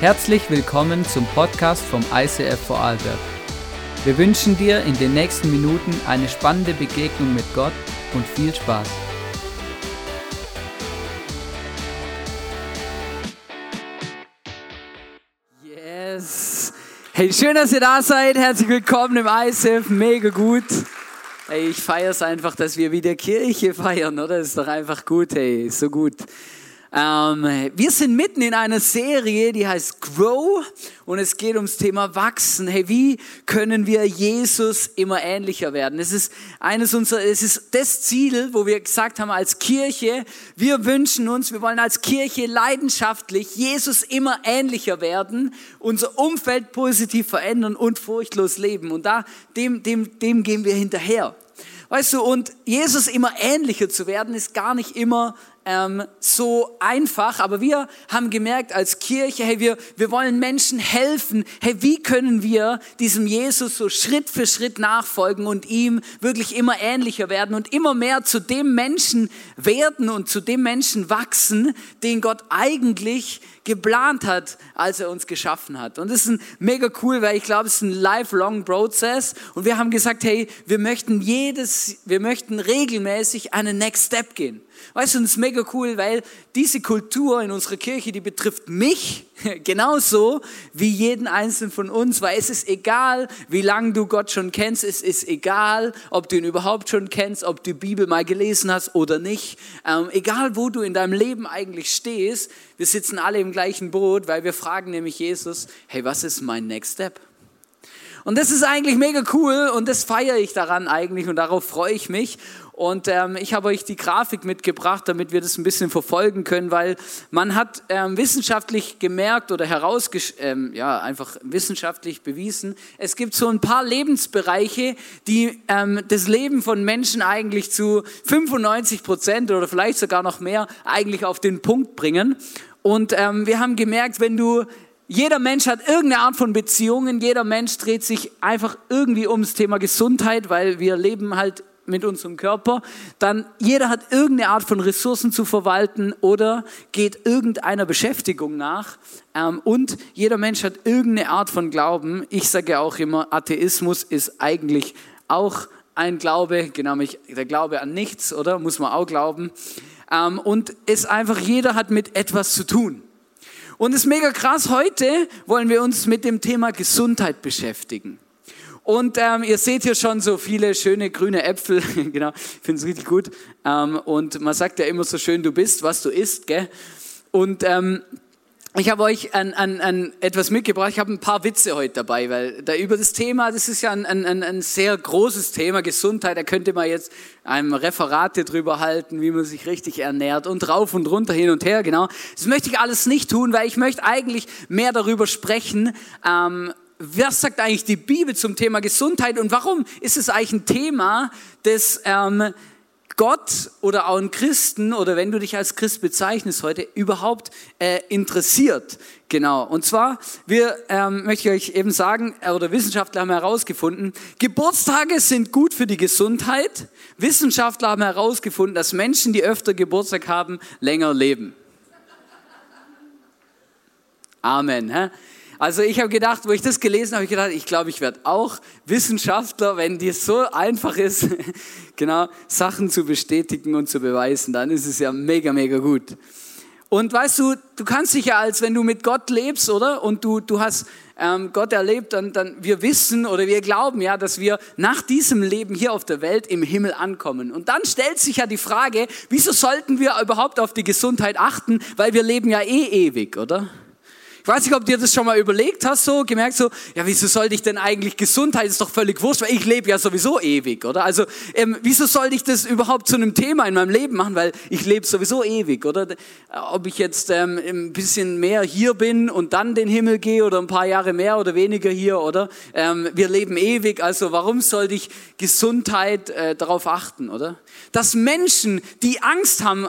Herzlich willkommen zum Podcast vom ICF Vorarlberg. Wir wünschen dir in den nächsten Minuten eine spannende Begegnung mit Gott und viel Spaß. Yes! Hey, schön, dass ihr da seid. Herzlich willkommen im ICF. Mega gut. Hey, ich feiere es einfach, dass wir wieder Kirche feiern, oder? Ist doch einfach gut, hey, so gut. Ähm, wir sind mitten in einer Serie, die heißt Grow und es geht ums Thema Wachsen. Hey, wie können wir Jesus immer ähnlicher werden? Es ist eines unserer, es ist das Ziel, wo wir gesagt haben als Kirche, wir wünschen uns, wir wollen als Kirche leidenschaftlich Jesus immer ähnlicher werden, unser Umfeld positiv verändern und furchtlos leben. Und da, dem, dem, dem gehen wir hinterher. Weißt du, und Jesus immer ähnlicher zu werden, ist gar nicht immer ähm, so einfach, aber wir haben gemerkt als Kirche, hey, wir, wir wollen Menschen helfen. Hey, wie können wir diesem Jesus so Schritt für Schritt nachfolgen und ihm wirklich immer ähnlicher werden und immer mehr zu dem Menschen werden und zu dem Menschen wachsen, den Gott eigentlich geplant hat, als er uns geschaffen hat. Und das ist ein mega cool, weil ich glaube, es ist ein lifelong Process. Und wir haben gesagt, hey, wir möchten jedes, wir möchten regelmäßig einen Next Step gehen. Weißt du, das ist mega cool, weil diese Kultur in unserer Kirche, die betrifft mich genauso wie jeden einzelnen von uns, weil es ist egal, wie lange du Gott schon kennst, es ist egal, ob du ihn überhaupt schon kennst, ob du die Bibel mal gelesen hast oder nicht, ähm, egal wo du in deinem Leben eigentlich stehst, wir sitzen alle im gleichen Boot, weil wir fragen nämlich Jesus, hey, was ist mein Next Step? Und das ist eigentlich mega cool und das feiere ich daran eigentlich und darauf freue ich mich. Und ähm, ich habe euch die Grafik mitgebracht, damit wir das ein bisschen verfolgen können, weil man hat ähm, wissenschaftlich gemerkt oder herausgesch ähm, ja, einfach wissenschaftlich bewiesen, es gibt so ein paar Lebensbereiche, die ähm, das Leben von Menschen eigentlich zu 95 Prozent oder vielleicht sogar noch mehr eigentlich auf den Punkt bringen. Und ähm, wir haben gemerkt, wenn du jeder Mensch hat irgendeine Art von Beziehungen, jeder Mensch dreht sich einfach irgendwie ums Thema Gesundheit, weil wir leben halt mit unserem Körper, dann jeder hat irgendeine Art von Ressourcen zu verwalten oder geht irgendeiner Beschäftigung nach ähm, und jeder Mensch hat irgendeine Art von Glauben. Ich sage auch immer, Atheismus ist eigentlich auch ein Glaube, genau der Glaube an nichts, oder? Muss man auch glauben. Ähm, und es einfach, jeder hat mit etwas zu tun. Und es ist mega krass, heute wollen wir uns mit dem Thema Gesundheit beschäftigen. Und ähm, ihr seht hier schon so viele schöne grüne Äpfel. genau, ich finde es richtig gut. Ähm, und man sagt ja immer so schön, du bist, was du isst. Gell? Und ähm, ich habe euch an, an, an etwas mitgebracht. Ich habe ein paar Witze heute dabei, weil da über das Thema, das ist ja ein, ein, ein sehr großes Thema, Gesundheit. Da könnte man jetzt einem Referate drüber halten, wie man sich richtig ernährt und rauf und runter, hin und her. Genau. Das möchte ich alles nicht tun, weil ich möchte eigentlich mehr darüber sprechen, ähm, was sagt eigentlich die Bibel zum Thema Gesundheit und warum ist es eigentlich ein Thema, das ähm, Gott oder auch ein Christen oder wenn du dich als Christ bezeichnest heute überhaupt äh, interessiert. Genau. Und zwar, wir ähm, möchte ich euch eben sagen, äh, oder Wissenschaftler haben herausgefunden, Geburtstage sind gut für die Gesundheit. Wissenschaftler haben herausgefunden, dass Menschen, die öfter Geburtstag haben, länger leben. Amen. Hä? Also ich habe gedacht, wo ich das gelesen habe, ich gedacht, ich glaube, ich werde auch Wissenschaftler, wenn dir so einfach ist, genau Sachen zu bestätigen und zu beweisen, dann ist es ja mega, mega gut. Und weißt du, du kannst dich ja als, wenn du mit Gott lebst, oder? Und du, du hast ähm, Gott erlebt, dann, dann wir wissen oder wir glauben ja, dass wir nach diesem Leben hier auf der Welt im Himmel ankommen. Und dann stellt sich ja die Frage, wieso sollten wir überhaupt auf die Gesundheit achten? Weil wir leben ja eh ewig, oder? Ich weiß nicht, ob dir das schon mal überlegt hast, so gemerkt so, ja, wieso sollte ich denn eigentlich Gesundheit ist doch völlig wurscht, weil ich lebe ja sowieso ewig, oder? Also, ähm, wieso sollte ich das überhaupt zu einem Thema in meinem Leben machen, weil ich lebe sowieso ewig, oder? Ob ich jetzt ähm, ein bisschen mehr hier bin und dann den Himmel gehe oder ein paar Jahre mehr oder weniger hier, oder? Ähm, wir leben ewig, also warum sollte ich Gesundheit äh, darauf achten, oder? Dass Menschen, die Angst haben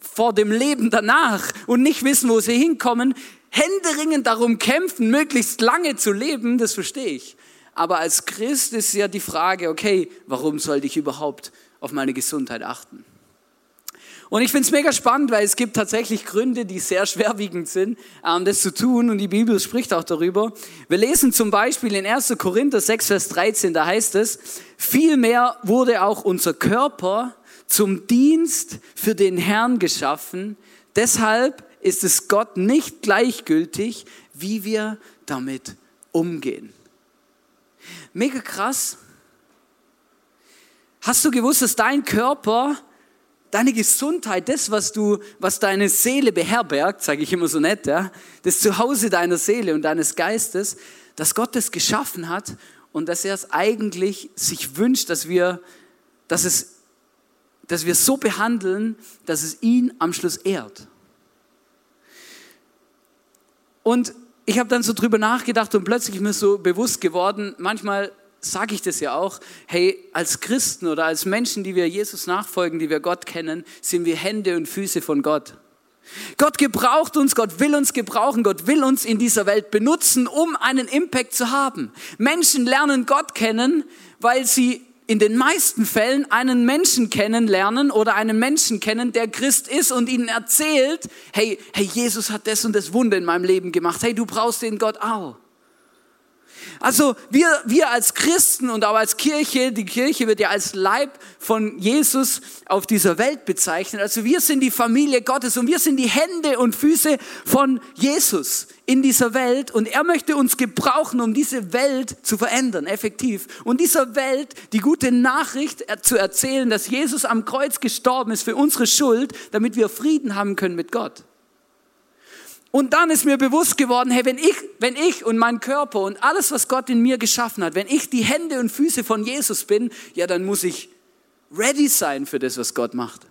vor dem Leben danach und nicht wissen, wo sie hinkommen, händeringend darum kämpfen, möglichst lange zu leben, das verstehe ich. Aber als Christ ist ja die Frage, okay, warum sollte ich überhaupt auf meine Gesundheit achten? Und ich finde es mega spannend, weil es gibt tatsächlich Gründe, die sehr schwerwiegend sind, ähm, das zu tun. Und die Bibel spricht auch darüber. Wir lesen zum Beispiel in 1. Korinther 6, Vers 13, da heißt es, vielmehr wurde auch unser Körper zum Dienst für den Herrn geschaffen. Deshalb ist es Gott nicht gleichgültig, wie wir damit umgehen. Mega krass. Hast du gewusst, dass dein Körper, deine Gesundheit, das, was du, was deine Seele beherbergt, sage ich immer so nett, ja, das Zuhause deiner Seele und deines Geistes, dass Gott das geschaffen hat und dass er es eigentlich sich wünscht, dass wir, dass es, dass wir so behandeln, dass es ihn am Schluss ehrt. Und ich habe dann so drüber nachgedacht und plötzlich mir so bewusst geworden, manchmal sage ich das ja auch, hey, als Christen oder als Menschen, die wir Jesus nachfolgen, die wir Gott kennen, sind wir Hände und Füße von Gott. Gott gebraucht uns, Gott will uns gebrauchen, Gott will uns in dieser Welt benutzen, um einen Impact zu haben. Menschen lernen Gott kennen, weil sie in den meisten Fällen einen Menschen kennenlernen oder einen Menschen kennen, der Christ ist und ihnen erzählt, hey, hey, Jesus hat das und das Wunder in meinem Leben gemacht. Hey, du brauchst den Gott auch. Also wir, wir als Christen und auch als Kirche, die Kirche wird ja als Leib von Jesus auf dieser Welt bezeichnet. Also wir sind die Familie Gottes und wir sind die Hände und Füße von Jesus in dieser Welt und er möchte uns gebrauchen, um diese Welt zu verändern, effektiv. Und dieser Welt die gute Nachricht zu erzählen, dass Jesus am Kreuz gestorben ist für unsere Schuld, damit wir Frieden haben können mit Gott. Und dann ist mir bewusst geworden, hey, wenn ich, wenn ich und mein Körper und alles, was Gott in mir geschaffen hat, wenn ich die Hände und Füße von Jesus bin, ja, dann muss ich ready sein für das, was Gott macht.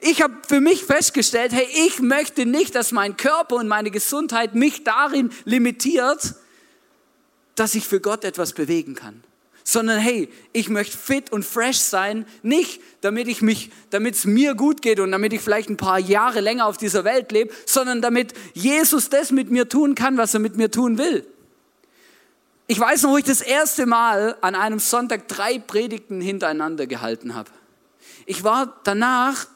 Ich habe für mich festgestellt, hey, ich möchte nicht, dass mein Körper und meine Gesundheit mich darin limitiert, dass ich für Gott etwas bewegen kann sondern hey, ich möchte fit und fresh sein, nicht damit ich mich, damit es mir gut geht und damit ich vielleicht ein paar Jahre länger auf dieser Welt lebe, sondern damit Jesus das mit mir tun kann, was er mit mir tun will. Ich weiß noch, wo ich das erste Mal an einem Sonntag drei Predigten hintereinander gehalten habe. Ich war danach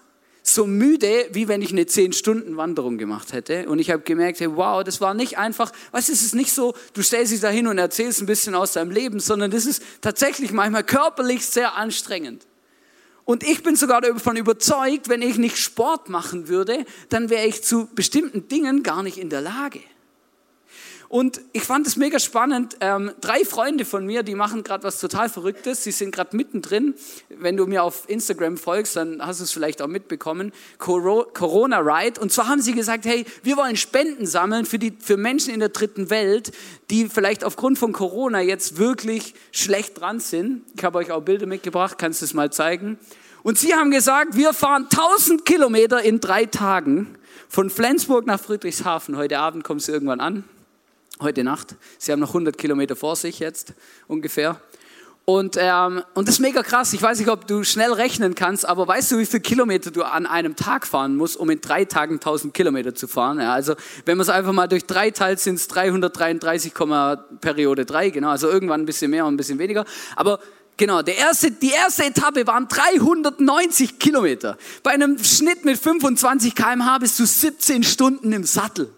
so müde, wie wenn ich eine 10-Stunden-Wanderung gemacht hätte. Und ich habe gemerkt, wow, das war nicht einfach, weißt du, es ist nicht so, du stellst dich da hin und erzählst ein bisschen aus deinem Leben, sondern das ist tatsächlich manchmal körperlich sehr anstrengend. Und ich bin sogar davon überzeugt, wenn ich nicht Sport machen würde, dann wäre ich zu bestimmten Dingen gar nicht in der Lage. Und ich fand es mega spannend. Ähm, drei Freunde von mir, die machen gerade was total Verrücktes. Sie sind gerade mittendrin. Wenn du mir auf Instagram folgst, dann hast du es vielleicht auch mitbekommen. Corona Ride. Und zwar haben sie gesagt, hey, wir wollen Spenden sammeln für, die, für Menschen in der dritten Welt, die vielleicht aufgrund von Corona jetzt wirklich schlecht dran sind. Ich habe euch auch Bilder mitgebracht, kannst du es mal zeigen. Und sie haben gesagt, wir fahren 1000 Kilometer in drei Tagen von Flensburg nach Friedrichshafen. Heute Abend kommen sie irgendwann an heute Nacht. Sie haben noch 100 Kilometer vor sich jetzt ungefähr. Und, ähm, und das ist mega krass. Ich weiß nicht, ob du schnell rechnen kannst, aber weißt du, wie viele Kilometer du an einem Tag fahren musst, um in drei Tagen 1000 Kilometer zu fahren? Ja, also wenn man es einfach mal durch drei teilt, sind es 333, Periode 3, genau. Also irgendwann ein bisschen mehr und ein bisschen weniger. Aber Genau, der erste, die erste Etappe waren 390 Kilometer. Bei einem Schnitt mit 25 km/h bist du 17 Stunden im Sattel.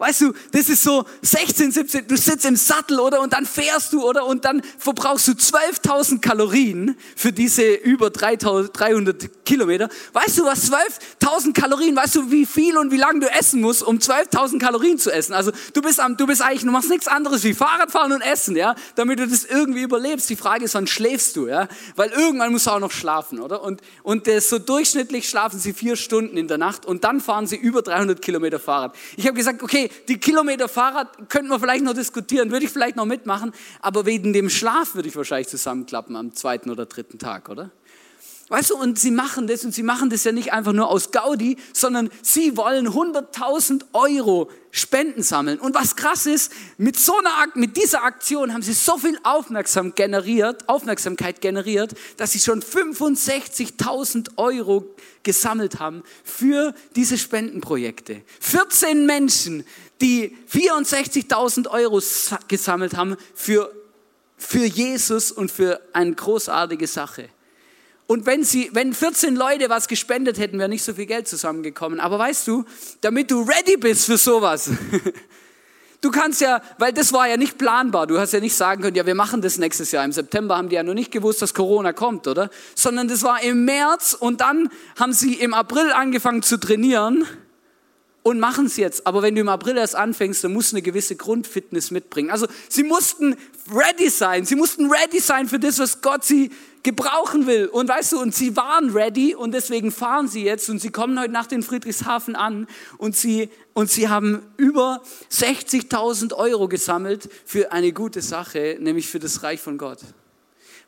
Weißt du, das ist so 16, 17, du sitzt im Sattel oder und dann fährst du oder und dann verbrauchst du 12.000 Kalorien für diese über 300 Kilometer. Weißt du was, 12.000 Kalorien, weißt du wie viel und wie lange du essen musst, um 12.000 Kalorien zu essen? Also du bist am, du bist eigentlich, du machst nichts anderes wie Fahrradfahren und Essen, ja, damit du das irgendwie überlebst. Die Frage ist, wann schläfst du, ja? Weil irgendwann musst du auch noch schlafen, oder? Und, und das, so durchschnittlich schlafen sie vier Stunden in der Nacht und dann fahren sie über 300 Kilometer Fahrrad. Ich habe gesagt, okay, die Kilometer Fahrrad könnten wir vielleicht noch diskutieren, würde ich vielleicht noch mitmachen, aber wegen dem Schlaf würde ich wahrscheinlich zusammenklappen am zweiten oder dritten Tag, oder? Weißt du, und sie machen das und sie machen das ja nicht einfach nur aus Gaudi, sondern sie wollen 100.000 Euro Spenden sammeln. Und was krass ist, mit so einer, mit dieser Aktion haben sie so viel Aufmerksam generiert, Aufmerksamkeit generiert, dass sie schon 65.000 Euro gesammelt haben für diese Spendenprojekte. 14 Menschen, die 64.000 Euro gesammelt haben für, für Jesus und für eine großartige Sache. Und wenn, sie, wenn 14 Leute was gespendet hätten, wäre nicht so viel Geld zusammengekommen. Aber weißt du, damit du ready bist für sowas, Du kannst ja, weil das war ja nicht planbar. Du hast ja nicht sagen können, ja, wir machen das nächstes Jahr. Im September haben die ja noch nicht gewusst, dass Corona kommt, oder? Sondern das war im März und dann haben sie im April angefangen zu trainieren und machen es jetzt. Aber wenn du im April erst anfängst, dann musst du eine gewisse Grundfitness mitbringen. Also sie mussten ready sein. Sie mussten ready sein für das, was Gott sie gebrauchen will. Und weißt du, und sie waren ready und deswegen fahren sie jetzt und sie kommen heute Nacht in Friedrichshafen an und sie, und sie haben über 60.000 Euro gesammelt für eine gute Sache, nämlich für das Reich von Gott.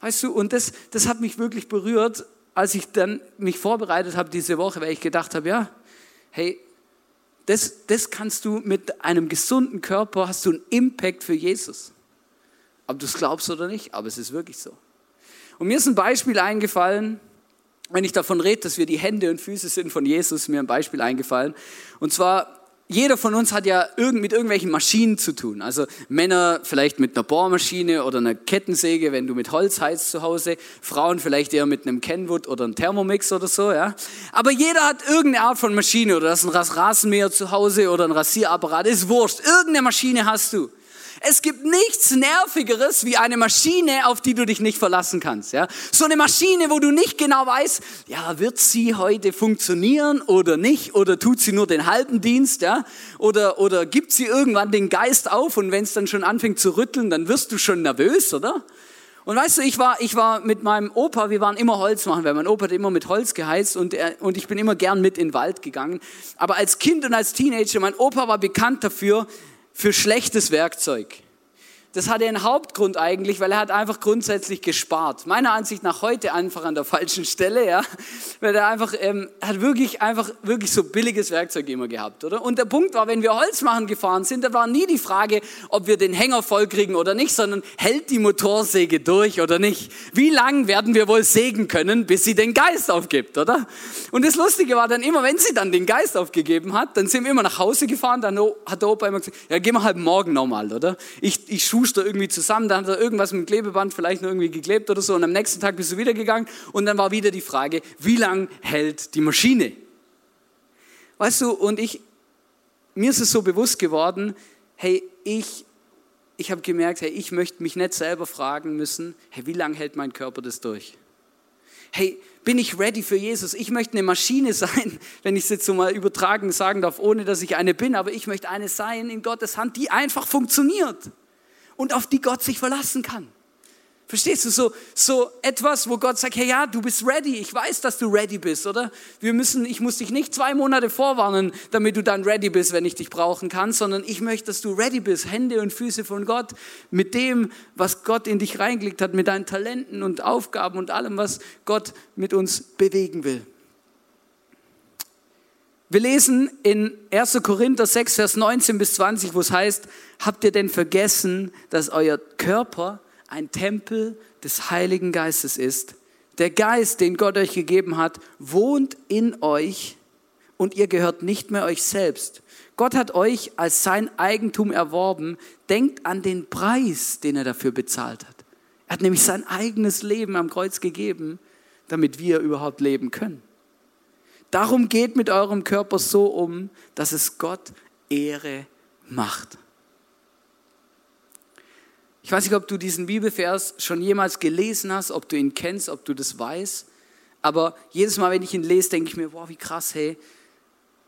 Weißt du, und das, das hat mich wirklich berührt, als ich dann mich vorbereitet habe diese Woche, weil ich gedacht habe, ja, hey, das, das kannst du mit einem gesunden Körper, hast du einen Impact für Jesus. Ob du es glaubst oder nicht, aber es ist wirklich so. Und mir ist ein Beispiel eingefallen, wenn ich davon rede, dass wir die Hände und Füße sind von Jesus, mir ein Beispiel eingefallen. Und zwar, jeder von uns hat ja mit irgendwelchen Maschinen zu tun. Also Männer vielleicht mit einer Bohrmaschine oder einer Kettensäge, wenn du mit Holz heizt zu Hause. Frauen vielleicht eher mit einem Kenwood oder einem Thermomix oder so, ja. Aber jeder hat irgendeine Art von Maschine oder das ist ein Rasenmäher zu Hause oder ein Rasierapparat, ist wurscht. Irgendeine Maschine hast du. Es gibt nichts Nervigeres wie eine Maschine, auf die du dich nicht verlassen kannst. Ja? So eine Maschine, wo du nicht genau weißt, ja, wird sie heute funktionieren oder nicht? Oder tut sie nur den halben Dienst? Ja? Oder, oder gibt sie irgendwann den Geist auf und wenn es dann schon anfängt zu rütteln, dann wirst du schon nervös, oder? Und weißt du, ich war, ich war mit meinem Opa, wir waren immer Holz machen, weil mein Opa hat immer mit Holz geheizt und, er, und ich bin immer gern mit in den Wald gegangen. Aber als Kind und als Teenager, mein Opa war bekannt dafür, für schlechtes Werkzeug. Das hatte einen Hauptgrund eigentlich, weil er hat einfach grundsätzlich gespart. Meiner Ansicht nach heute einfach an der falschen Stelle, ja, weil er einfach ähm, hat wirklich einfach wirklich so billiges Werkzeug immer gehabt, oder? Und der Punkt war, wenn wir Holz machen gefahren sind, da war nie die Frage, ob wir den Hänger voll kriegen oder nicht, sondern hält die Motorsäge durch oder nicht? Wie lang werden wir wohl sägen können, bis sie den Geist aufgibt, oder? Und das Lustige war dann immer, wenn sie dann den Geist aufgegeben hat, dann sind wir immer nach Hause gefahren, dann hat der Opa immer gesagt, ja, gehen wir halt morgen nochmal, oder? Ich, ich Schuster irgendwie zusammen, dann hat er irgendwas mit dem Klebeband vielleicht noch irgendwie geklebt oder so und am nächsten Tag bist du wieder gegangen und dann war wieder die Frage, wie lang hält die Maschine? Weißt du, und ich, mir ist es so bewusst geworden, hey, ich, ich habe gemerkt, hey, ich möchte mich nicht selber fragen müssen, hey, wie lange hält mein Körper das durch? Hey, bin ich ready für Jesus? Ich möchte eine Maschine sein, wenn ich es jetzt so mal übertragen sagen darf, ohne dass ich eine bin, aber ich möchte eine sein in Gottes Hand, die einfach funktioniert und auf die Gott sich verlassen kann. Verstehst du, so, so etwas, wo Gott sagt, hey ja, du bist ready, ich weiß, dass du ready bist, oder? Wir müssen, ich muss dich nicht zwei Monate vorwarnen, damit du dann ready bist, wenn ich dich brauchen kann, sondern ich möchte, dass du ready bist, Hände und Füße von Gott, mit dem, was Gott in dich reingelegt hat, mit deinen Talenten und Aufgaben und allem, was Gott mit uns bewegen will. Wir lesen in 1. Korinther 6, Vers 19 bis 20, wo es heißt, habt ihr denn vergessen, dass euer Körper ein Tempel des Heiligen Geistes ist? Der Geist, den Gott euch gegeben hat, wohnt in euch und ihr gehört nicht mehr euch selbst. Gott hat euch als sein Eigentum erworben. Denkt an den Preis, den er dafür bezahlt hat. Er hat nämlich sein eigenes Leben am Kreuz gegeben, damit wir überhaupt leben können. Darum geht mit eurem Körper so um, dass es Gott Ehre macht. Ich weiß nicht, ob du diesen Bibelvers schon jemals gelesen hast, ob du ihn kennst, ob du das weißt. Aber jedes Mal, wenn ich ihn lese, denke ich mir, wow, wie krass, hey,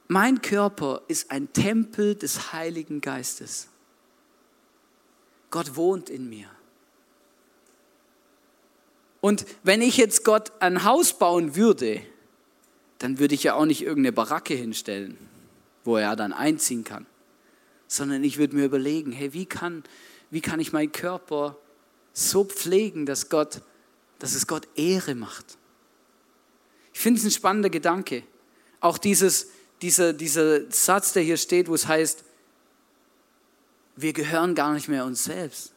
mein Körper ist ein Tempel des Heiligen Geistes. Gott wohnt in mir. Und wenn ich jetzt Gott ein Haus bauen würde, dann würde ich ja auch nicht irgendeine Baracke hinstellen, wo er dann einziehen kann, sondern ich würde mir überlegen, hey, wie kann, wie kann ich meinen Körper so pflegen, dass, Gott, dass es Gott Ehre macht? Ich finde es ein spannender Gedanke. Auch dieses, dieser, dieser Satz, der hier steht, wo es heißt, wir gehören gar nicht mehr uns selbst.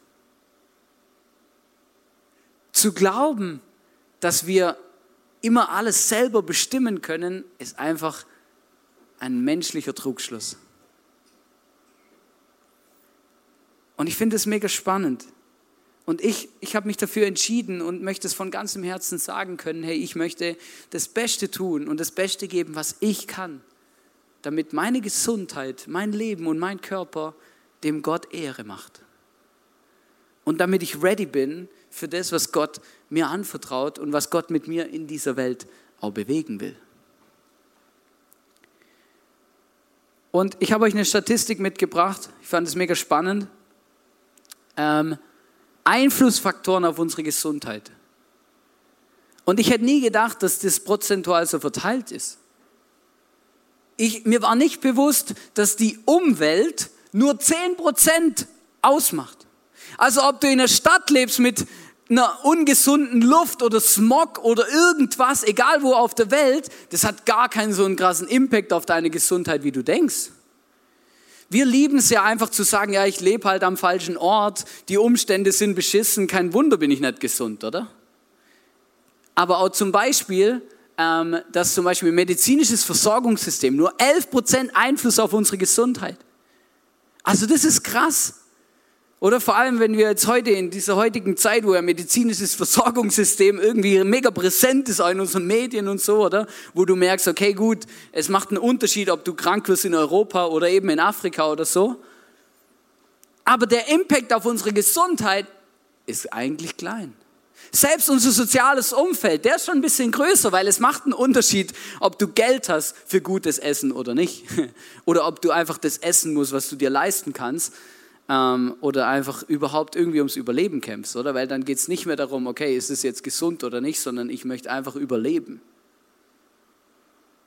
Zu glauben, dass wir immer alles selber bestimmen können, ist einfach ein menschlicher Trugschluss. Und ich finde es mega spannend. Und ich, ich habe mich dafür entschieden und möchte es von ganzem Herzen sagen können, hey, ich möchte das Beste tun und das Beste geben, was ich kann, damit meine Gesundheit, mein Leben und mein Körper dem Gott Ehre macht. Und damit ich ready bin für das, was Gott mir anvertraut und was Gott mit mir in dieser Welt auch bewegen will. Und ich habe euch eine Statistik mitgebracht, ich fand es mega spannend. Ähm, Einflussfaktoren auf unsere Gesundheit. Und ich hätte nie gedacht, dass das prozentual so verteilt ist. Ich, mir war nicht bewusst, dass die Umwelt nur 10% ausmacht. Also ob du in einer Stadt lebst mit einer ungesunden Luft oder Smog oder irgendwas, egal wo auf der Welt, das hat gar keinen so einen krassen Impact auf deine Gesundheit, wie du denkst. Wir lieben es ja einfach zu sagen, ja, ich lebe halt am falschen Ort, die Umstände sind beschissen, kein Wunder bin ich nicht gesund, oder? Aber auch zum Beispiel, ähm, dass zum Beispiel medizinisches Versorgungssystem nur 11% Einfluss auf unsere Gesundheit. Also das ist krass. Oder vor allem, wenn wir jetzt heute in dieser heutigen Zeit, wo ja medizinisches Versorgungssystem irgendwie mega präsent ist in unseren Medien und so, oder? Wo du merkst, okay, gut, es macht einen Unterschied, ob du krank wirst in Europa oder eben in Afrika oder so. Aber der Impact auf unsere Gesundheit ist eigentlich klein. Selbst unser soziales Umfeld, der ist schon ein bisschen größer, weil es macht einen Unterschied, ob du Geld hast für gutes Essen oder nicht. Oder ob du einfach das essen musst, was du dir leisten kannst ähm, oder einfach überhaupt irgendwie ums Überleben kämpfst, oder? Weil dann geht es nicht mehr darum, okay, ist es jetzt gesund oder nicht, sondern ich möchte einfach überleben.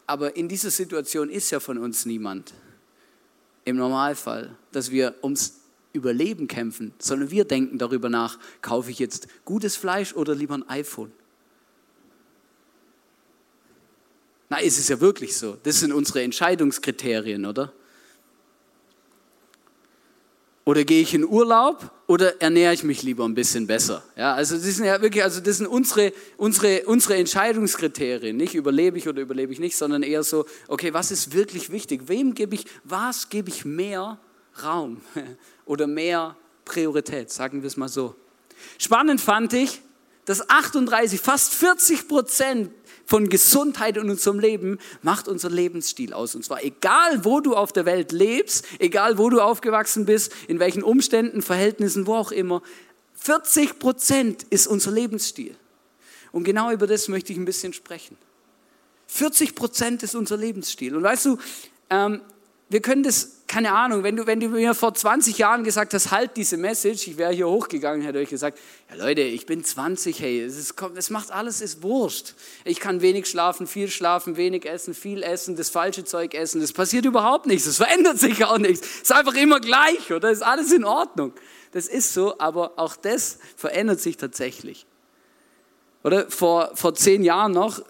Aber in dieser Situation ist ja von uns niemand im Normalfall, dass wir ums Überleben kämpfen, sondern wir denken darüber nach, kaufe ich jetzt gutes Fleisch oder lieber ein iPhone? Na, ist es ja wirklich so. Das sind unsere Entscheidungskriterien, oder? Oder gehe ich in Urlaub oder ernähre ich mich lieber ein bisschen besser? Ja, also das sind ja wirklich, also das sind unsere, unsere, unsere Entscheidungskriterien. Nicht überlebe ich oder überlebe ich nicht, sondern eher so, okay, was ist wirklich wichtig? Wem gebe ich, was gebe ich mehr Raum oder mehr Priorität? Sagen wir es mal so. Spannend fand ich, dass 38, fast 40 Prozent von Gesundheit in unserem Leben macht unser Lebensstil aus. Und zwar egal, wo du auf der Welt lebst, egal, wo du aufgewachsen bist, in welchen Umständen, Verhältnissen, wo auch immer. 40 Prozent ist unser Lebensstil. Und genau über das möchte ich ein bisschen sprechen. 40 Prozent ist unser Lebensstil. Und weißt du, ähm, wir können das keine Ahnung, wenn du, wenn du mir vor 20 Jahren gesagt hast, halt diese Message, ich wäre hier hochgegangen, hätte euch gesagt, ja Leute, ich bin 20, hey, es, ist, es macht alles, ist wurscht. Ich kann wenig schlafen, viel schlafen, wenig essen, viel essen, das falsche Zeug essen, das passiert überhaupt nichts, das verändert sich auch nichts. Es ist einfach immer gleich, oder? Ist alles in Ordnung. Das ist so, aber auch das verändert sich tatsächlich. Oder vor, vor zehn Jahren noch,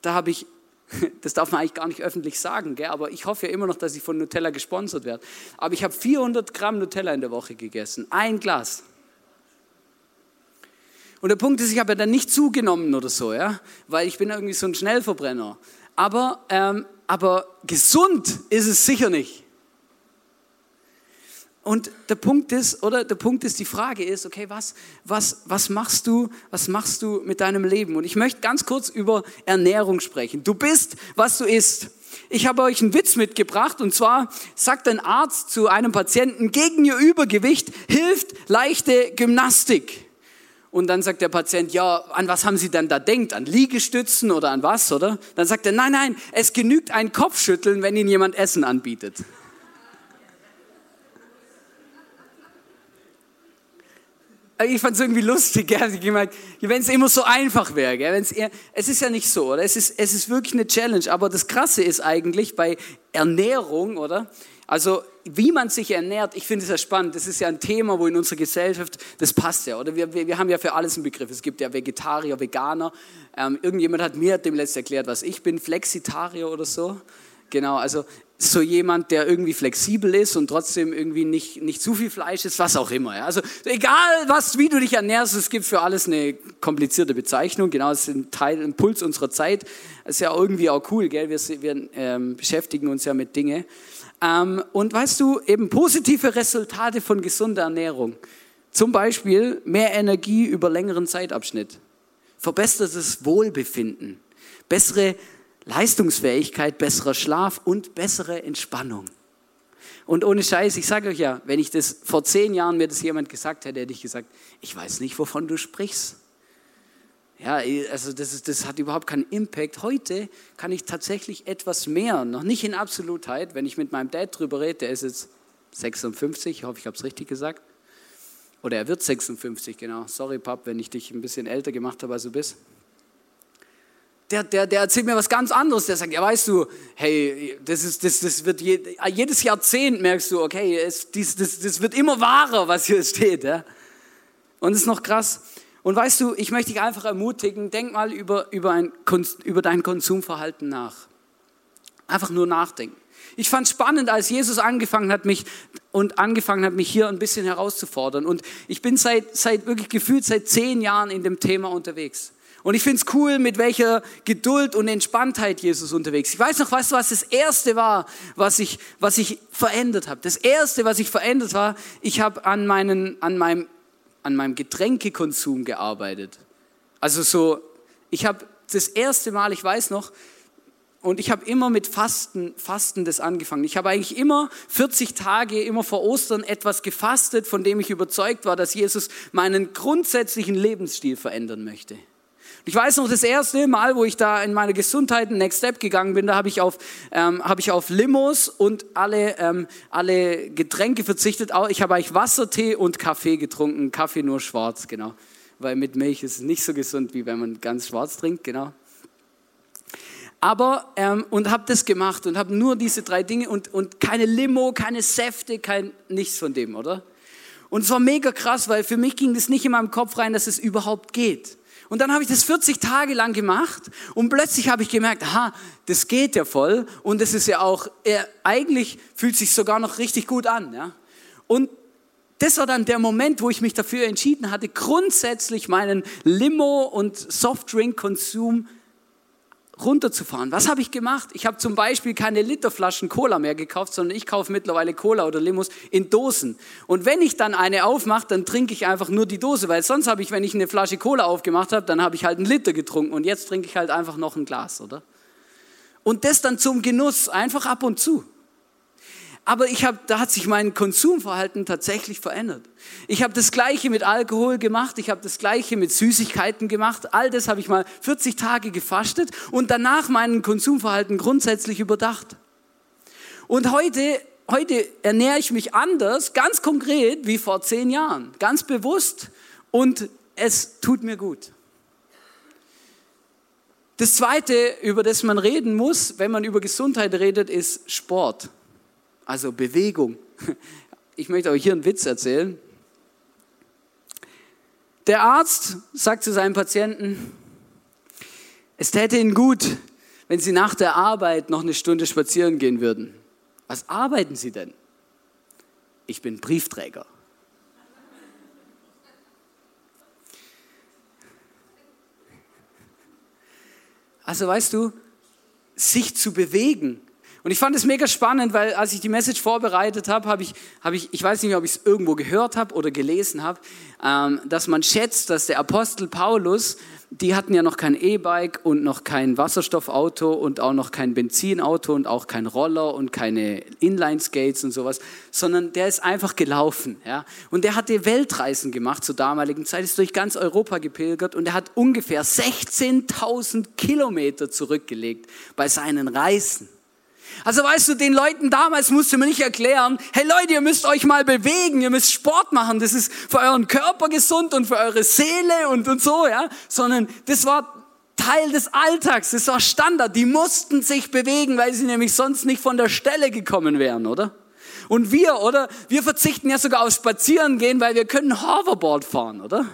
da habe ich das darf man eigentlich gar nicht öffentlich sagen, gell? aber ich hoffe ja immer noch, dass ich von Nutella gesponsert werde. Aber ich habe 400 Gramm Nutella in der Woche gegessen, ein Glas. Und der Punkt ist, ich habe ja dann nicht zugenommen oder so, ja? weil ich bin irgendwie so ein Schnellverbrenner. Aber, ähm, aber gesund ist es sicher nicht. Und der Punkt ist, oder der Punkt ist, die Frage ist, okay, was, was, was machst du, was machst du mit deinem Leben? Und ich möchte ganz kurz über Ernährung sprechen. Du bist, was du isst. Ich habe euch einen Witz mitgebracht und zwar sagt ein Arzt zu einem Patienten, gegen ihr Übergewicht hilft leichte Gymnastik. Und dann sagt der Patient, ja, an was haben Sie denn da denkt? An Liegestützen oder an was, oder? Dann sagt er, nein, nein, es genügt ein Kopfschütteln, wenn Ihnen jemand Essen anbietet. Ich fand es irgendwie lustig, wenn es immer so einfach wäre. Es ist ja nicht so, oder? Es ist, es ist wirklich eine Challenge. Aber das Krasse ist eigentlich bei Ernährung, oder? Also wie man sich ernährt, ich finde es ja spannend. Das ist ja ein Thema, wo in unserer Gesellschaft, das passt ja, oder? Wir, wir, wir haben ja für alles einen Begriff. Es gibt ja Vegetarier, Veganer. Ähm, irgendjemand hat mir dem letzten erklärt, was ich bin, Flexitarier oder so. Genau, also so jemand, der irgendwie flexibel ist und trotzdem irgendwie nicht, nicht zu viel Fleisch ist, was auch immer. Ja. Also egal, was, wie du dich ernährst, es gibt für alles eine komplizierte Bezeichnung. Genau, es ist ein Teil, ein Puls unserer Zeit. Ist ja irgendwie auch cool, gell? Wir, wir ähm, beschäftigen uns ja mit Dingen. Ähm, und weißt du, eben positive Resultate von gesunder Ernährung. Zum Beispiel mehr Energie über längeren Zeitabschnitt, verbessertes Wohlbefinden, bessere Leistungsfähigkeit, besserer Schlaf und bessere Entspannung. Und ohne Scheiß, ich sage euch ja, wenn ich das vor zehn Jahren mir das jemand gesagt hätte, hätte ich gesagt, ich weiß nicht, wovon du sprichst. Ja, also das, ist, das hat überhaupt keinen Impact. Heute kann ich tatsächlich etwas mehr, noch nicht in Absolutheit, wenn ich mit meinem Dad drüber rede, der ist jetzt 56, ich hoffe, ich habe es richtig gesagt. Oder er wird 56, genau. Sorry, Pap, wenn ich dich ein bisschen älter gemacht habe, als du bist. Der, der, der erzählt mir was ganz anderes. Der sagt, ja, weißt du, hey, das, ist, das, das wird je, jedes Jahrzehnt merkst du, okay, es, dies, das, das wird immer wahrer, was hier steht. Ja? Und es ist noch krass. Und weißt du, ich möchte dich einfach ermutigen, denk mal über, über, ein, über dein Konsumverhalten nach. Einfach nur nachdenken. Ich fand es spannend, als Jesus angefangen hat, mich und angefangen hat, mich hier ein bisschen herauszufordern. Und ich bin seit, seit wirklich gefühlt seit zehn Jahren in dem Thema unterwegs. Und ich finde es cool, mit welcher Geduld und Entspanntheit Jesus unterwegs. ist. Ich weiß noch, weißt du, was das erste war, was ich, was ich verändert habe. Das erste, was ich verändert war, ich habe an, an meinem an meinem Getränkekonsum gearbeitet. Also so, ich habe das erste Mal, ich weiß noch, und ich habe immer mit Fasten, Fasten das angefangen. Ich habe eigentlich immer 40 Tage, immer vor Ostern etwas gefastet, von dem ich überzeugt war, dass Jesus meinen grundsätzlichen Lebensstil verändern möchte. Ich weiß noch, das erste Mal, wo ich da in meiner Gesundheit Next Step gegangen bin, da habe ich auf, ähm, habe ich auf Limos und alle, ähm, alle Getränke verzichtet. Ich habe eigentlich Wasser, Tee und Kaffee getrunken. Kaffee nur schwarz, genau. Weil mit Milch ist es nicht so gesund, wie wenn man ganz schwarz trinkt, genau. Aber, ähm, und habe das gemacht und habe nur diese drei Dinge und, und keine Limo, keine Säfte, kein, nichts von dem, oder? Und es war mega krass, weil für mich ging das nicht in meinem Kopf rein, dass es überhaupt geht. Und dann habe ich das 40 Tage lang gemacht und plötzlich habe ich gemerkt, aha, das geht ja voll und das ist ja auch, äh, eigentlich fühlt sich sogar noch richtig gut an. Ja? Und das war dann der Moment, wo ich mich dafür entschieden hatte, grundsätzlich meinen Limo- und Softdrink-Konsum runterzufahren. Was habe ich gemacht? Ich habe zum Beispiel keine Literflaschen Cola mehr gekauft, sondern ich kaufe mittlerweile Cola oder Limos in Dosen. Und wenn ich dann eine aufmache, dann trinke ich einfach nur die Dose, weil sonst habe ich, wenn ich eine Flasche Cola aufgemacht habe, dann habe ich halt einen Liter getrunken und jetzt trinke ich halt einfach noch ein Glas, oder? Und das dann zum Genuss, einfach ab und zu. Aber ich hab, da hat sich mein Konsumverhalten tatsächlich verändert. Ich habe das Gleiche mit Alkohol gemacht, ich habe das Gleiche mit Süßigkeiten gemacht. All das habe ich mal 40 Tage gefastet und danach mein Konsumverhalten grundsätzlich überdacht. Und heute, heute ernähre ich mich anders, ganz konkret wie vor zehn Jahren, ganz bewusst und es tut mir gut. Das Zweite, über das man reden muss, wenn man über Gesundheit redet, ist Sport also Bewegung. Ich möchte euch hier einen Witz erzählen. Der Arzt sagt zu seinem Patienten, es täte Ihnen gut, wenn Sie nach der Arbeit noch eine Stunde spazieren gehen würden. Was arbeiten Sie denn? Ich bin Briefträger. Also weißt du, sich zu bewegen, und ich fand es mega spannend, weil als ich die Message vorbereitet habe, habe ich, habe ich, ich weiß nicht, ob ich es irgendwo gehört habe oder gelesen habe, ähm, dass man schätzt, dass der Apostel Paulus, die hatten ja noch kein E-Bike und noch kein Wasserstoffauto und auch noch kein Benzinauto und auch kein Roller und keine Inline-Skates und sowas, sondern der ist einfach gelaufen. Ja? Und der hatte Weltreisen gemacht zur damaligen Zeit, ist durch ganz Europa gepilgert und er hat ungefähr 16.000 Kilometer zurückgelegt bei seinen Reisen. Also weißt du, den Leuten damals musste man nicht erklären, hey Leute, ihr müsst euch mal bewegen, ihr müsst Sport machen, das ist für euren Körper gesund und für eure Seele und, und so, ja, sondern das war Teil des Alltags, das war Standard, die mussten sich bewegen, weil sie nämlich sonst nicht von der Stelle gekommen wären, oder? Und wir, oder? Wir verzichten ja sogar auf Spazierengehen, weil wir können Hoverboard fahren, oder?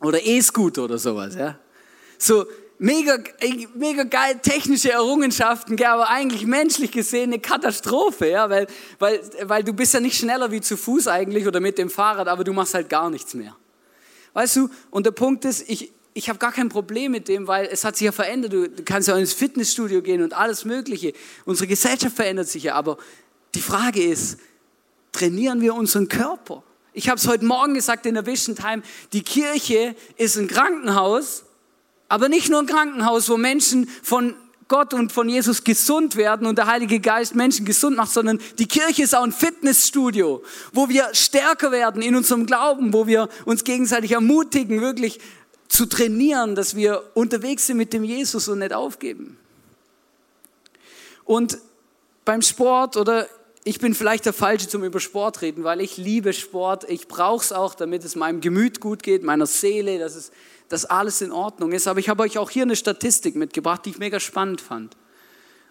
Oder E-Scooter oder sowas, ja? So, mega, mega geil technische Errungenschaften, aber eigentlich menschlich gesehen eine Katastrophe, ja, weil, weil, weil du bist ja nicht schneller wie zu Fuß eigentlich oder mit dem Fahrrad, aber du machst halt gar nichts mehr. Weißt du, und der Punkt ist, ich, ich habe gar kein Problem mit dem, weil es hat sich ja verändert. Du, du kannst ja ins Fitnessstudio gehen und alles Mögliche. Unsere Gesellschaft verändert sich ja, aber die Frage ist, trainieren wir unseren Körper? Ich habe es heute Morgen gesagt in der Vision Time, die Kirche ist ein Krankenhaus, aber nicht nur ein Krankenhaus, wo Menschen von Gott und von Jesus gesund werden und der Heilige Geist Menschen gesund macht, sondern die Kirche ist auch ein Fitnessstudio, wo wir stärker werden in unserem Glauben, wo wir uns gegenseitig ermutigen, wirklich zu trainieren, dass wir unterwegs sind mit dem Jesus und nicht aufgeben. Und beim Sport oder ich bin vielleicht der Falsche zum über Sport reden, weil ich liebe Sport. Ich brauche es auch, damit es meinem Gemüt gut geht, meiner Seele, dass es dass alles in Ordnung ist. Aber ich habe euch auch hier eine Statistik mitgebracht, die ich mega spannend fand.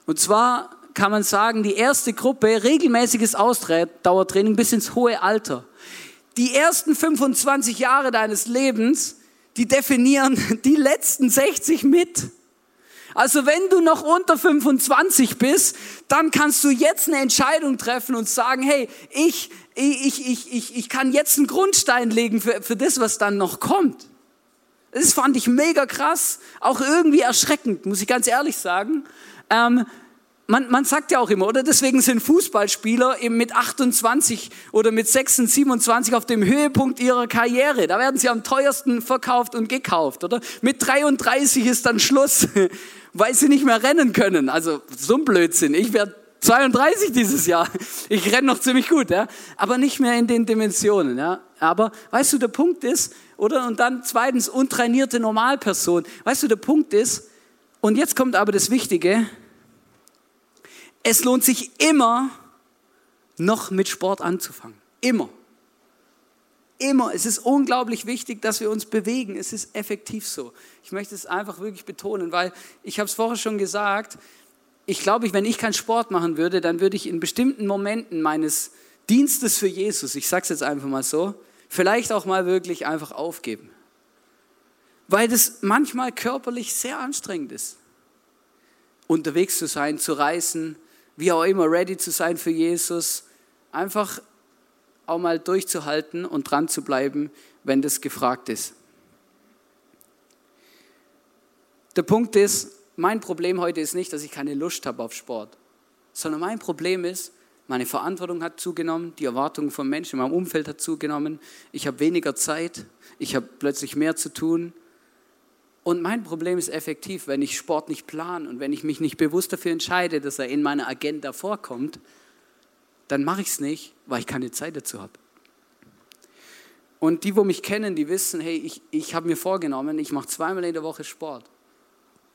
Und zwar kann man sagen, die erste Gruppe, regelmäßiges Ausdauertraining bis ins hohe Alter. Die ersten 25 Jahre deines Lebens, die definieren die letzten 60 mit. Also wenn du noch unter 25 bist, dann kannst du jetzt eine Entscheidung treffen und sagen, hey, ich, ich, ich, ich, ich kann jetzt einen Grundstein legen für, für das, was dann noch kommt. Das fand ich mega krass, auch irgendwie erschreckend, muss ich ganz ehrlich sagen. Ähm, man, man sagt ja auch immer, oder? Deswegen sind Fußballspieler eben mit 28 oder mit 26, 27 auf dem Höhepunkt ihrer Karriere. Da werden sie am teuersten verkauft und gekauft, oder? Mit 33 ist dann Schluss, weil sie nicht mehr rennen können. Also so ein Blödsinn. Ich werde 32 dieses Jahr. Ich renne noch ziemlich gut, ja. Aber nicht mehr in den Dimensionen, ja. Aber weißt du, der Punkt ist, oder? Und dann zweitens, untrainierte Normalperson. Weißt du, der Punkt ist, und jetzt kommt aber das Wichtige, es lohnt sich immer, noch mit Sport anzufangen. Immer. Immer. Es ist unglaublich wichtig, dass wir uns bewegen. Es ist effektiv so. Ich möchte es einfach wirklich betonen, weil ich habe es vorher schon gesagt, ich glaube, wenn ich keinen Sport machen würde, dann würde ich in bestimmten Momenten meines Dienstes für Jesus, ich sage es jetzt einfach mal so, vielleicht auch mal wirklich einfach aufgeben. Weil das manchmal körperlich sehr anstrengend ist. Unterwegs zu sein, zu reisen, wie auch immer, ready zu sein für Jesus. Einfach auch mal durchzuhalten und dran zu bleiben, wenn das gefragt ist. Der Punkt ist, mein Problem heute ist nicht, dass ich keine Lust habe auf Sport, sondern mein Problem ist, meine Verantwortung hat zugenommen, die Erwartungen von Menschen in meinem Umfeld hat zugenommen, ich habe weniger Zeit, ich habe plötzlich mehr zu tun. Und mein Problem ist effektiv, wenn ich Sport nicht plane und wenn ich mich nicht bewusst dafür entscheide, dass er in meiner Agenda vorkommt, dann mache ich es nicht, weil ich keine Zeit dazu habe. Und die, wo mich kennen, die wissen, hey, ich, ich habe mir vorgenommen, ich mache zweimal in der Woche Sport.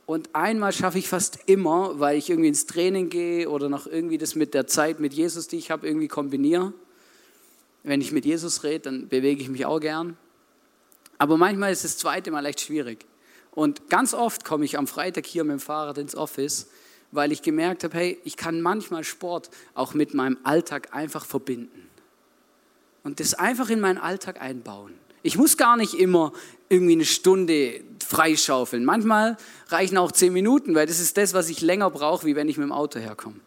Und einmal schaffe ich fast immer, weil ich irgendwie ins Training gehe oder noch irgendwie das mit der Zeit mit Jesus, die ich habe, irgendwie kombiniere. Wenn ich mit Jesus rede, dann bewege ich mich auch gern. Aber manchmal ist das zweite Mal echt schwierig. Und ganz oft komme ich am Freitag hier mit dem Fahrrad ins Office, weil ich gemerkt habe, hey, ich kann manchmal Sport auch mit meinem Alltag einfach verbinden. Und das einfach in meinen Alltag einbauen. Ich muss gar nicht immer irgendwie eine Stunde freischaufeln. Manchmal reichen auch zehn Minuten, weil das ist das, was ich länger brauche, wie wenn ich mit dem Auto herkomme.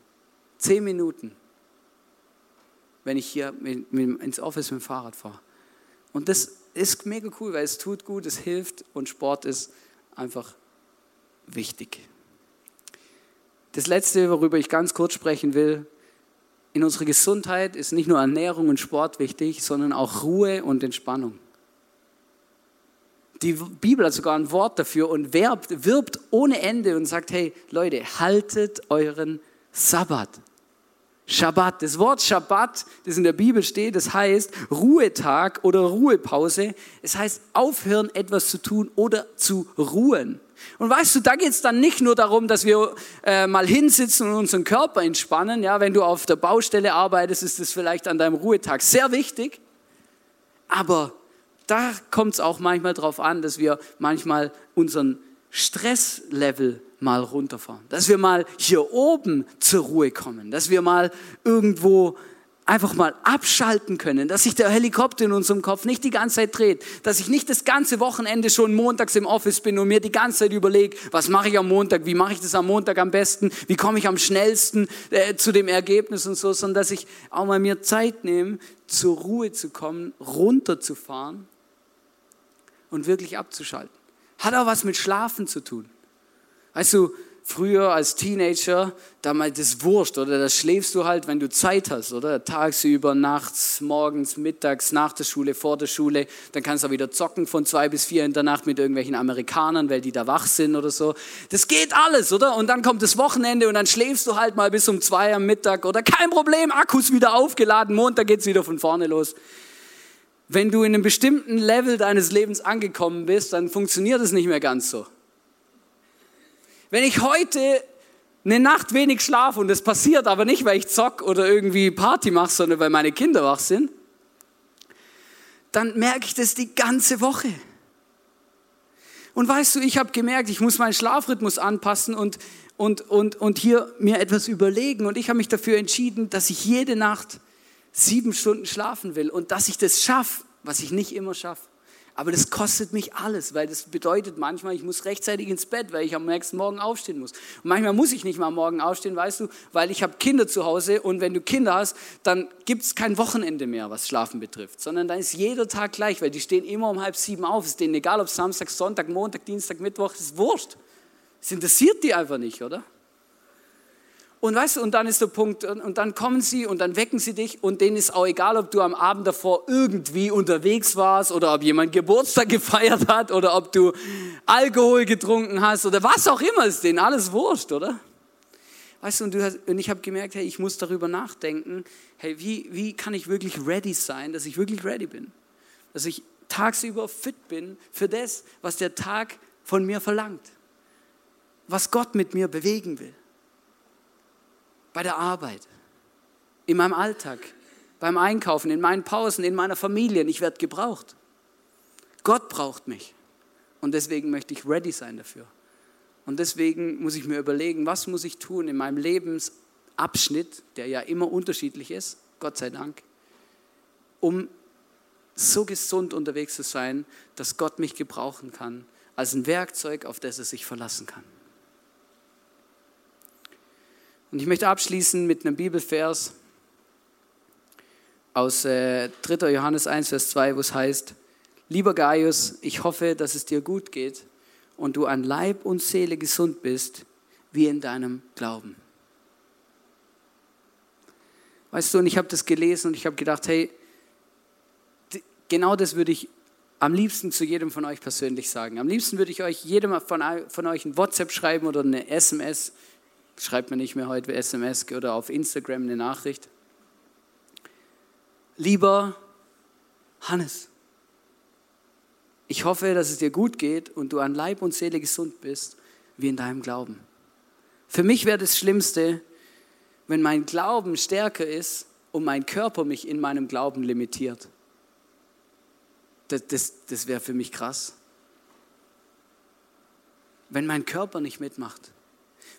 Zehn Minuten, wenn ich hier ins Office mit dem Fahrrad fahre. Und das ist mega cool, weil es tut gut, es hilft und Sport ist einfach wichtig. Das Letzte, worüber ich ganz kurz sprechen will, in unserer Gesundheit ist nicht nur Ernährung und Sport wichtig, sondern auch Ruhe und Entspannung. Die Bibel hat sogar ein Wort dafür und wirbt, wirbt ohne Ende und sagt, hey Leute, haltet euren Sabbat. Schabbat. Das Wort Schabbat, das in der Bibel steht, das heißt Ruhetag oder Ruhepause. Es heißt aufhören, etwas zu tun oder zu ruhen. Und weißt du, da geht es dann nicht nur darum, dass wir äh, mal hinsitzen und unseren Körper entspannen. Ja, wenn du auf der Baustelle arbeitest, ist das vielleicht an deinem Ruhetag sehr wichtig. Aber da kommt es auch manchmal darauf an, dass wir manchmal unseren Stresslevel mal runterfahren, dass wir mal hier oben zur Ruhe kommen, dass wir mal irgendwo einfach mal abschalten können, dass sich der Helikopter in unserem Kopf nicht die ganze Zeit dreht, dass ich nicht das ganze Wochenende schon montags im Office bin und mir die ganze Zeit überlege, was mache ich am Montag, wie mache ich das am Montag am besten, wie komme ich am schnellsten äh, zu dem Ergebnis und so, sondern dass ich auch mal mir Zeit nehme, zur Ruhe zu kommen, runterzufahren und wirklich abzuschalten. Hat auch was mit Schlafen zu tun. Weißt du, früher als Teenager, damals ist Wurscht, oder? Da schläfst du halt, wenn du Zeit hast, oder? Tagsüber, nachts, morgens, mittags, nach der Schule, vor der Schule. Dann kannst du auch wieder zocken von zwei bis vier in der Nacht mit irgendwelchen Amerikanern, weil die da wach sind oder so. Das geht alles, oder? Und dann kommt das Wochenende und dann schläfst du halt mal bis um zwei am Mittag, oder? Kein Problem, Akkus wieder aufgeladen, Montag geht's wieder von vorne los. Wenn du in einem bestimmten Level deines Lebens angekommen bist, dann funktioniert es nicht mehr ganz so. Wenn ich heute eine Nacht wenig schlafe und das passiert aber nicht, weil ich zock oder irgendwie Party mache, sondern weil meine Kinder wach sind, dann merke ich das die ganze Woche. Und weißt du, ich habe gemerkt, ich muss meinen Schlafrhythmus anpassen und, und, und, und hier mir etwas überlegen. Und ich habe mich dafür entschieden, dass ich jede Nacht sieben Stunden schlafen will und dass ich das schaffe, was ich nicht immer schaffe. Aber das kostet mich alles, weil das bedeutet manchmal, ich muss rechtzeitig ins Bett, weil ich am nächsten Morgen aufstehen muss. Und manchmal muss ich nicht mal morgen aufstehen, weißt du, weil ich habe Kinder zu Hause und wenn du Kinder hast, dann gibt es kein Wochenende mehr, was Schlafen betrifft, sondern dann ist jeder Tag gleich, weil die stehen immer um halb sieben auf. Es ist denen egal, ob Samstag, Sonntag, Montag, Dienstag, Mittwoch, das ist wurscht. Es interessiert die einfach nicht, oder? Und weißt du, und dann ist der Punkt, und dann kommen sie und dann wecken sie dich und denen ist auch egal, ob du am Abend davor irgendwie unterwegs warst oder ob jemand Geburtstag gefeiert hat oder ob du Alkohol getrunken hast oder was auch immer, ist denen alles wurscht, oder? Weißt du, und, du hast, und ich habe gemerkt, hey, ich muss darüber nachdenken, hey, wie, wie kann ich wirklich ready sein, dass ich wirklich ready bin? Dass ich tagsüber fit bin für das, was der Tag von mir verlangt, was Gott mit mir bewegen will bei der Arbeit, in meinem Alltag, beim Einkaufen, in meinen Pausen, in meiner Familie. Ich werde gebraucht. Gott braucht mich. Und deswegen möchte ich ready sein dafür. Und deswegen muss ich mir überlegen, was muss ich tun in meinem Lebensabschnitt, der ja immer unterschiedlich ist, Gott sei Dank, um so gesund unterwegs zu sein, dass Gott mich gebrauchen kann, als ein Werkzeug, auf das er sich verlassen kann. Und ich möchte abschließen mit einem Bibelvers aus äh, 3. Johannes 1, Vers 2, wo es heißt, Lieber Gaius, ich hoffe, dass es dir gut geht und du an Leib und Seele gesund bist, wie in deinem Glauben. Weißt du, und ich habe das gelesen und ich habe gedacht, hey, genau das würde ich am liebsten zu jedem von euch persönlich sagen. Am liebsten würde ich euch jedem von, von euch ein WhatsApp schreiben oder eine SMS schreibt mir nicht mehr heute SMS oder auf Instagram eine Nachricht. Lieber Hannes, ich hoffe, dass es dir gut geht und du an Leib und Seele gesund bist, wie in deinem Glauben. Für mich wäre das Schlimmste, wenn mein Glauben stärker ist und mein Körper mich in meinem Glauben limitiert. Das, das, das wäre für mich krass. Wenn mein Körper nicht mitmacht.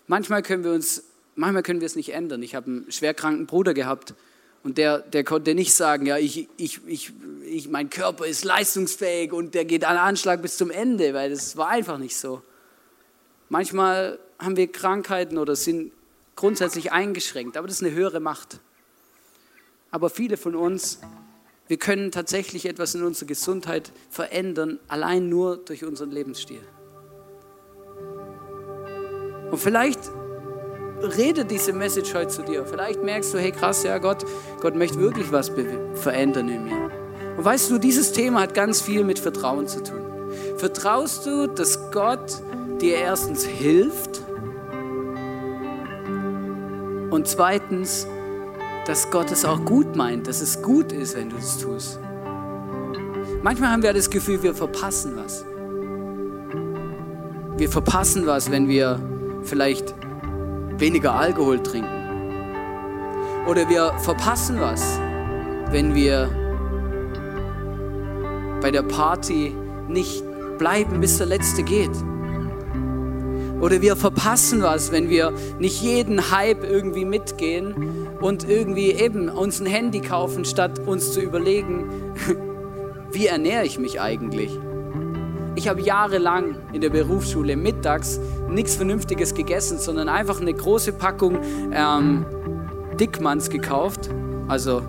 Manchmal können wir uns, manchmal können wir es nicht ändern. Ich habe einen schwerkranken Bruder gehabt und der, der konnte nicht sagen, ja, ich, ich, ich, ich, mein Körper ist leistungsfähig und der geht an Anschlag bis zum Ende, weil das war einfach nicht so. Manchmal haben wir Krankheiten oder sind grundsätzlich eingeschränkt, aber das ist eine höhere Macht. Aber viele von uns, wir können tatsächlich etwas in unserer Gesundheit verändern, allein nur durch unseren Lebensstil. Und vielleicht redet diese Message heute zu dir. Vielleicht merkst du, hey krass, ja Gott, Gott möchte wirklich was verändern in mir. Und weißt du, dieses Thema hat ganz viel mit Vertrauen zu tun. Vertraust du, dass Gott dir erstens hilft und zweitens, dass Gott es auch gut meint, dass es gut ist, wenn du es tust. Manchmal haben wir das Gefühl, wir verpassen was. Wir verpassen was, wenn wir vielleicht weniger Alkohol trinken. Oder wir verpassen was, wenn wir bei der Party nicht bleiben, bis der Letzte geht. Oder wir verpassen was, wenn wir nicht jeden Hype irgendwie mitgehen und irgendwie eben uns ein Handy kaufen, statt uns zu überlegen, wie ernähre ich mich eigentlich? Ich habe jahrelang in der Berufsschule mittags nichts Vernünftiges gegessen, sondern einfach eine große Packung ähm, Dickmanns gekauft. Also,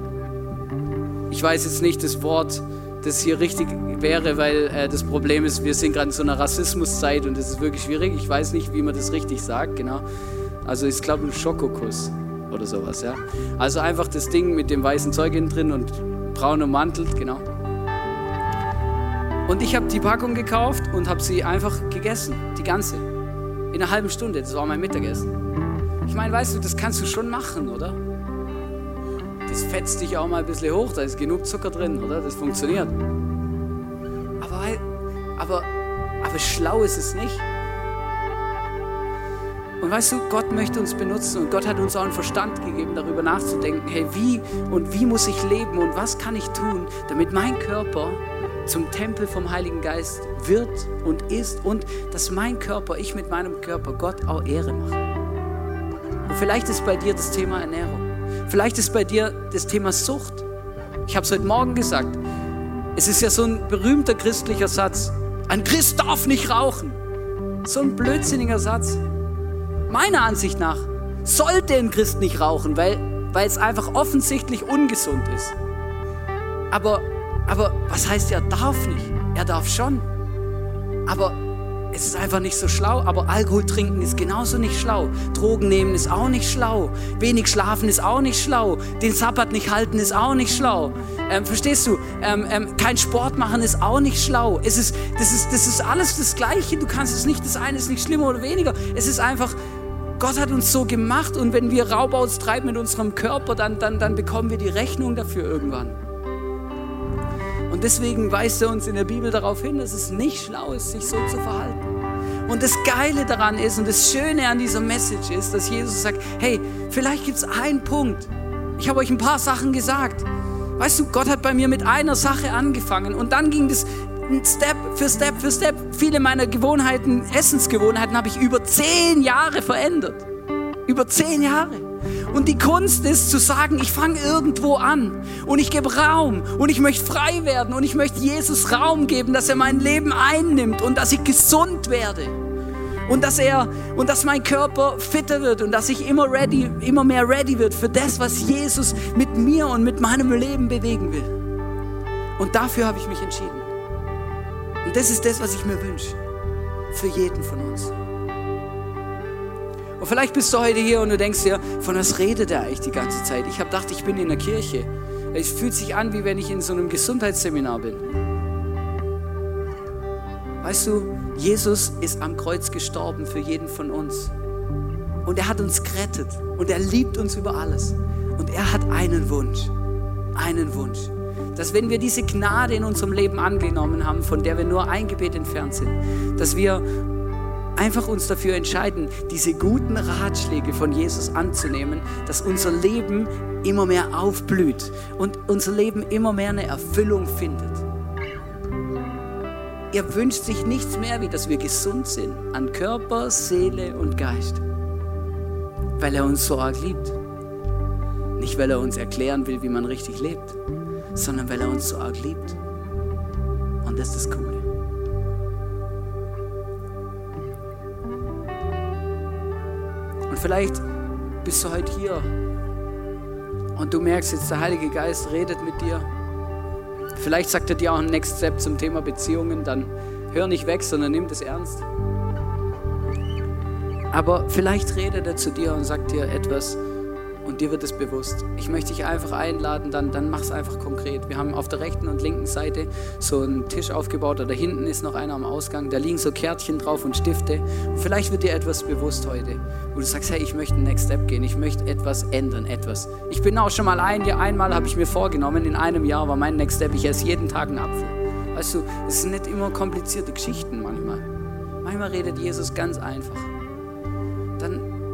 ich weiß jetzt nicht das Wort das hier richtig wäre, weil äh, das Problem ist, wir sind gerade in so einer Rassismuszeit und das ist wirklich schwierig. Ich weiß nicht, wie man das richtig sagt, genau. Also ich glaube ein Schokokuss oder sowas, ja. Also einfach das Ding mit dem weißen Zeug innen drin und braunem Mantel, genau. Und ich habe die Packung gekauft und habe sie einfach gegessen, die ganze. In einer halben Stunde, das war mein Mittagessen. Ich meine, weißt du, das kannst du schon machen, oder? Das fetzt dich auch mal ein bisschen hoch, da ist genug Zucker drin, oder? Das funktioniert. Aber, aber, aber schlau ist es nicht. Und weißt du, Gott möchte uns benutzen und Gott hat uns auch einen Verstand gegeben, darüber nachzudenken, hey, wie und wie muss ich leben und was kann ich tun, damit mein Körper zum Tempel vom Heiligen Geist wird und ist und dass mein Körper, ich mit meinem Körper Gott auch Ehre mache. Und vielleicht ist bei dir das Thema Ernährung. Vielleicht ist bei dir das Thema Sucht. Ich habe es heute Morgen gesagt. Es ist ja so ein berühmter christlicher Satz. Ein Christ darf nicht rauchen. So ein blödsinniger Satz. Meiner Ansicht nach sollte ein Christ nicht rauchen, weil, weil es einfach offensichtlich ungesund ist. Aber, aber was heißt, er darf nicht? Er darf schon. Aber es ist einfach nicht so schlau, aber Alkohol trinken ist genauso nicht schlau. Drogen nehmen ist auch nicht schlau. Wenig schlafen ist auch nicht schlau. Den Sabbat nicht halten ist auch nicht schlau. Ähm, verstehst du? Ähm, ähm, kein Sport machen ist auch nicht schlau. Es ist, das, ist, das ist alles das Gleiche. Du kannst es nicht, das eine ist nicht schlimmer oder weniger. Es ist einfach, Gott hat uns so gemacht und wenn wir Raub austreiben mit unserem Körper, dann, dann, dann bekommen wir die Rechnung dafür irgendwann. Und deswegen weist er uns in der Bibel darauf hin, dass es nicht schlau ist, sich so zu verhalten. Und das Geile daran ist und das Schöne an dieser Message ist, dass Jesus sagt, hey, vielleicht gibt es einen Punkt. Ich habe euch ein paar Sachen gesagt. Weißt du, Gott hat bei mir mit einer Sache angefangen und dann ging das Step für Step für Step. Viele meiner Gewohnheiten, Essensgewohnheiten habe ich über zehn Jahre verändert. Über zehn Jahre. Und die Kunst ist zu sagen, ich fange irgendwo an und ich gebe Raum und ich möchte frei werden und ich möchte Jesus Raum geben, dass er mein Leben einnimmt und dass ich gesund werde und dass er und dass mein Körper fitter wird und dass ich immer ready, immer mehr ready wird für das, was Jesus mit mir und mit meinem Leben bewegen will. Und dafür habe ich mich entschieden. Und das ist das, was ich mir wünsche für jeden von uns. Und vielleicht bist du heute hier und du denkst dir, von was redet er eigentlich die ganze Zeit? Ich habe gedacht, ich bin in der Kirche. Es fühlt sich an, wie wenn ich in so einem Gesundheitsseminar bin. Weißt du, Jesus ist am Kreuz gestorben für jeden von uns. Und er hat uns gerettet. Und er liebt uns über alles. Und er hat einen Wunsch. Einen Wunsch. Dass wenn wir diese Gnade in unserem Leben angenommen haben, von der wir nur ein Gebet entfernt sind, dass wir einfach uns dafür entscheiden, diese guten Ratschläge von Jesus anzunehmen, dass unser Leben immer mehr aufblüht und unser Leben immer mehr eine Erfüllung findet. Er wünscht sich nichts mehr, wie dass wir gesund sind an Körper, Seele und Geist, weil er uns so arg liebt. Nicht, weil er uns erklären will, wie man richtig lebt, sondern weil er uns so arg liebt. Und das ist das Coole. Vielleicht bist du heute hier und du merkst jetzt, der Heilige Geist redet mit dir. Vielleicht sagt er dir auch ein Next Step zum Thema Beziehungen, dann hör nicht weg, sondern nimm das ernst. Aber vielleicht redet er zu dir und sagt dir etwas, dir wird es bewusst. Ich möchte dich einfach einladen, dann, dann mach es einfach konkret. Wir haben auf der rechten und linken Seite so einen Tisch aufgebaut, da hinten ist noch einer am Ausgang, da liegen so Kärtchen drauf und Stifte. Und vielleicht wird dir etwas bewusst heute, wo du sagst, hey, ich möchte einen Next Step gehen, ich möchte etwas ändern, etwas. Ich bin auch schon mal ein Jahr, einmal habe ich mir vorgenommen, in einem Jahr war mein Next Step, ich esse jeden Tag einen Apfel. Weißt du, es sind nicht immer komplizierte Geschichten manchmal. Manchmal redet Jesus ganz einfach.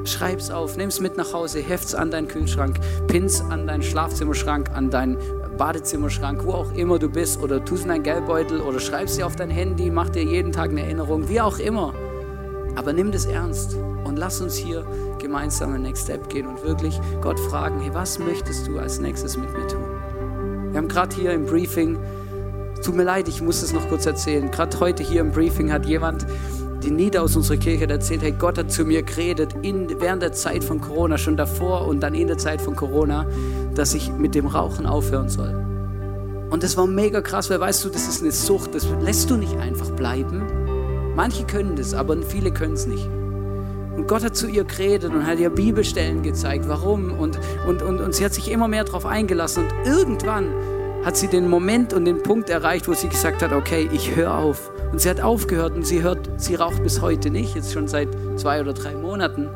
Schreib's auf, nimm's mit nach Hause, heft's an deinen Kühlschrank, pin's an deinen Schlafzimmerschrank, an deinen Badezimmerschrank, wo auch immer du bist, oder tu's in deinen Geldbeutel oder schreib's dir auf dein Handy, mach dir jeden Tag eine Erinnerung, wie auch immer. Aber nimm das ernst und lass uns hier gemeinsam einen Next Step gehen und wirklich Gott fragen, hey, was möchtest du als nächstes mit mir tun? Wir haben gerade hier im Briefing, tut mir leid, ich muss es noch kurz erzählen, gerade heute hier im Briefing hat jemand die Nieder aus unserer Kirche hat erzählt, hey, Gott hat zu mir geredet in, während der Zeit von Corona, schon davor und dann in der Zeit von Corona, dass ich mit dem Rauchen aufhören soll. Und Und das war mega krass, weil weißt du, das ist eine Sucht, das lässt du nicht einfach bleiben. Manche können das, aber viele können es nicht. Und Gott hat zu ihr geredet und hat ihr Bibelstellen gezeigt, warum. Und, und, und, und sie hat sich immer mehr darauf eingelassen. Und irgendwann hat sie den Moment und den Punkt erreicht, wo sie gesagt hat, okay, ich höre auf. Und sie hat aufgehört und sie hört, sie raucht bis heute nicht, jetzt schon seit zwei oder drei Monaten,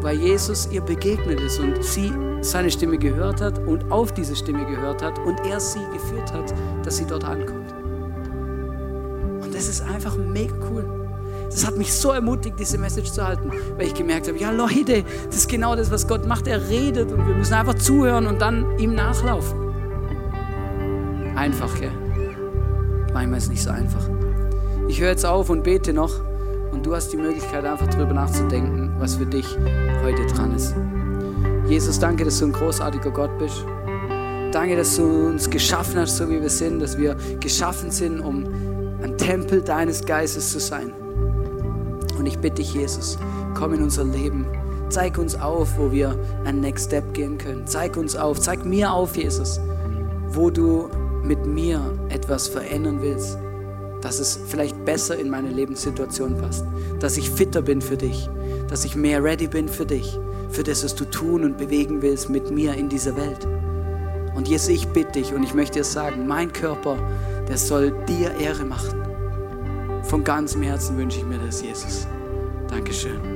weil Jesus ihr begegnet ist und sie seine Stimme gehört hat und auf diese Stimme gehört hat und er sie geführt hat, dass sie dort ankommt. Und das ist einfach mega cool. Das hat mich so ermutigt, diese Message zu halten, weil ich gemerkt habe, ja Leute, das ist genau das, was Gott macht. Er redet und wir müssen einfach zuhören und dann ihm nachlaufen. Einfach, gell? Manchmal ist es nicht so einfach. Ich höre jetzt auf und bete noch und du hast die Möglichkeit, einfach darüber nachzudenken, was für dich heute dran ist. Jesus, danke, dass du ein großartiger Gott bist. Danke, dass du uns geschaffen hast, so wie wir sind, dass wir geschaffen sind, um ein Tempel deines Geistes zu sein. Und ich bitte dich, Jesus, komm in unser Leben. Zeig uns auf, wo wir einen Next Step gehen können. Zeig uns auf, zeig mir auf, Jesus, wo du mit mir etwas verändern willst, dass es vielleicht besser in meine Lebenssituation passt, dass ich fitter bin für dich, dass ich mehr ready bin für dich, für das, was du tun und bewegen willst mit mir in dieser Welt. Und Jesus, ich bitte dich und ich möchte dir sagen, mein Körper, der soll dir Ehre machen. Von ganzem Herzen wünsche ich mir das, Jesus. Dankeschön.